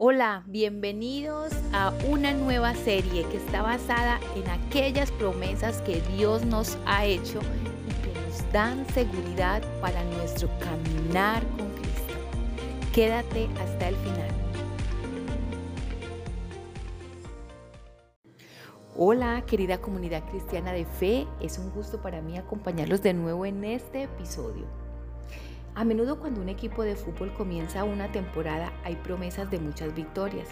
Hola, bienvenidos a una nueva serie que está basada en aquellas promesas que Dios nos ha hecho y que nos dan seguridad para nuestro caminar con Cristo. Quédate hasta el final. Hola, querida comunidad cristiana de fe, es un gusto para mí acompañarlos de nuevo en este episodio. A menudo cuando un equipo de fútbol comienza una temporada hay promesas de muchas victorias.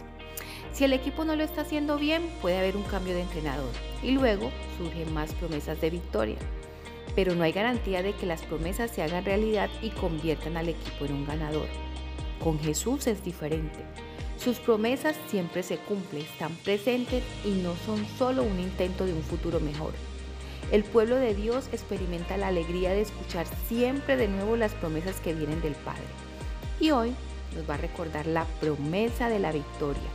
Si el equipo no lo está haciendo bien, puede haber un cambio de entrenador y luego surgen más promesas de victoria. Pero no hay garantía de que las promesas se hagan realidad y conviertan al equipo en un ganador. Con Jesús es diferente. Sus promesas siempre se cumplen, están presentes y no son solo un intento de un futuro mejor. El pueblo de Dios experimenta la alegría de escuchar siempre de nuevo las promesas que vienen del Padre. Y hoy nos va a recordar la promesa de la victoria.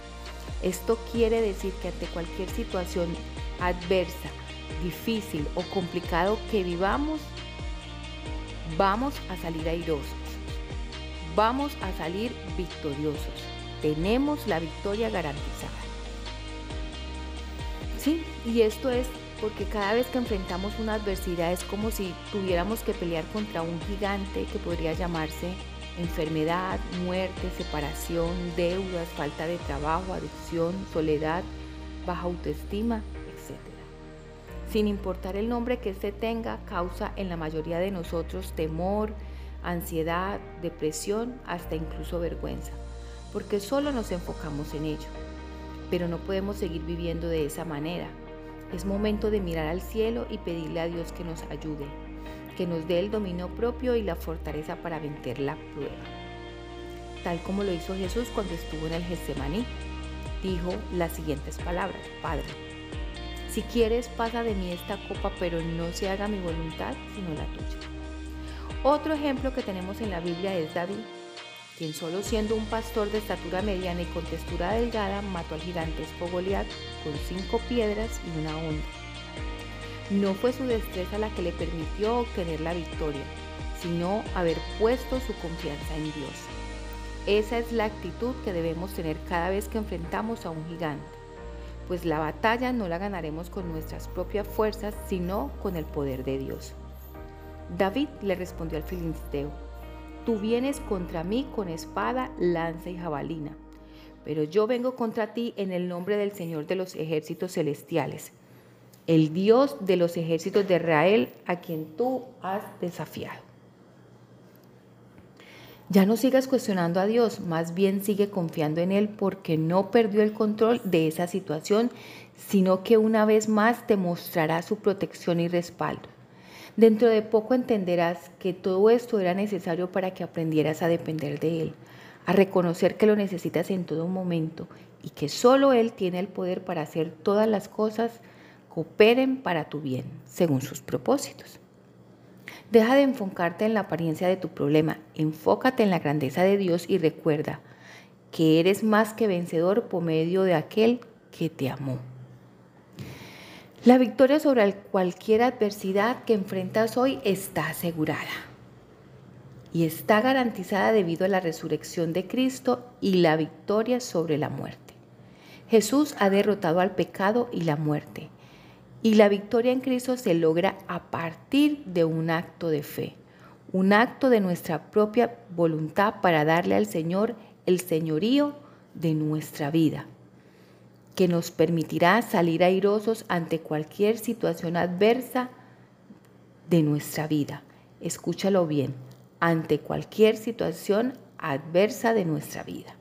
Esto quiere decir que ante cualquier situación adversa, difícil o complicado que vivamos, vamos a salir airosos. Vamos a salir victoriosos. Tenemos la victoria garantizada. Sí, y esto es porque cada vez que enfrentamos una adversidad es como si tuviéramos que pelear contra un gigante que podría llamarse enfermedad, muerte, separación, deudas, falta de trabajo, adicción, soledad, baja autoestima, etc. Sin importar el nombre que éste tenga, causa en la mayoría de nosotros temor, ansiedad, depresión, hasta incluso vergüenza, porque solo nos enfocamos en ello. Pero no podemos seguir viviendo de esa manera es momento de mirar al cielo y pedirle a Dios que nos ayude, que nos dé el dominio propio y la fortaleza para vencer la prueba. Tal como lo hizo Jesús cuando estuvo en el Getsemaní, dijo las siguientes palabras, Padre, si quieres pasa de mí esta copa, pero no se haga mi voluntad, sino la tuya. Otro ejemplo que tenemos en la Biblia es David, quien solo siendo un pastor de estatura mediana y con textura delgada mató al gigantesco Goliat con cinco piedras y una onda. No fue su destreza la que le permitió obtener la victoria, sino haber puesto su confianza en Dios. Esa es la actitud que debemos tener cada vez que enfrentamos a un gigante, pues la batalla no la ganaremos con nuestras propias fuerzas, sino con el poder de Dios. David le respondió al filisteo, Tú vienes contra mí con espada, lanza y jabalina, pero yo vengo contra ti en el nombre del Señor de los ejércitos celestiales, el Dios de los ejércitos de Israel, a quien tú has desafiado. Ya no sigas cuestionando a Dios, más bien sigue confiando en Él porque no perdió el control de esa situación, sino que una vez más te mostrará su protección y respaldo. Dentro de poco entenderás que todo esto era necesario para que aprendieras a depender de Él, a reconocer que lo necesitas en todo momento y que solo Él tiene el poder para hacer todas las cosas cooperen para tu bien, según sus propósitos. Deja de enfocarte en la apariencia de tu problema, enfócate en la grandeza de Dios y recuerda que eres más que vencedor por medio de aquel que te amó. La victoria sobre cualquier adversidad que enfrentas hoy está asegurada. Y está garantizada debido a la resurrección de Cristo y la victoria sobre la muerte. Jesús ha derrotado al pecado y la muerte. Y la victoria en Cristo se logra a partir de un acto de fe, un acto de nuestra propia voluntad para darle al Señor el señorío de nuestra vida que nos permitirá salir airosos ante cualquier situación adversa de nuestra vida. Escúchalo bien, ante cualquier situación adversa de nuestra vida.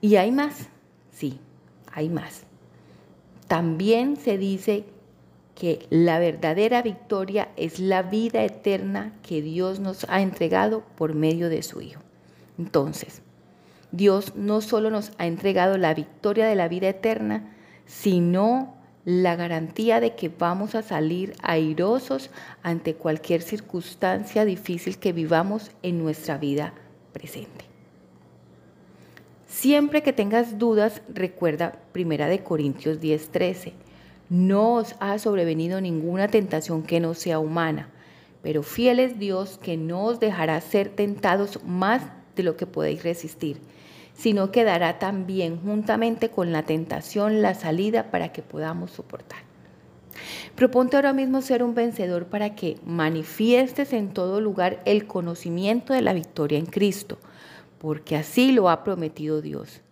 ¿Y hay más? Sí, hay más. También se dice que la verdadera victoria es la vida eterna que Dios nos ha entregado por medio de su Hijo. Entonces, Dios no solo nos ha entregado la victoria de la vida eterna, sino la garantía de que vamos a salir airosos ante cualquier circunstancia difícil que vivamos en nuestra vida presente. Siempre que tengas dudas, recuerda 1 Corintios 10:13. No os ha sobrevenido ninguna tentación que no sea humana, pero fiel es Dios que no os dejará ser tentados más de lo que podéis resistir, sino que dará también juntamente con la tentación la salida para que podamos soportar. Proponte ahora mismo ser un vencedor para que manifiestes en todo lugar el conocimiento de la victoria en Cristo, porque así lo ha prometido Dios,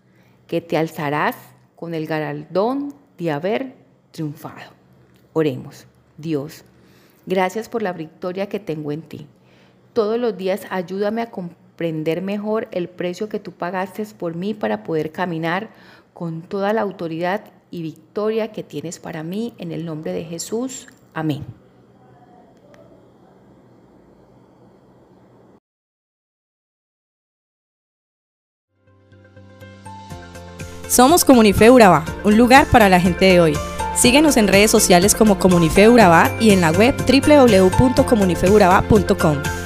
que te alzarás con el galardón de haber triunfado. Oremos, Dios, gracias por la victoria que tengo en ti. Todos los días ayúdame a comprender mejor el precio que tú pagaste por mí para poder caminar con toda la autoridad y victoria que tienes para mí en el nombre de Jesús. Amén. Somos Comunife Urabá, un lugar para la gente de hoy. Síguenos en redes sociales como Comunife Urabá y en la web www.comunifeurabá.com.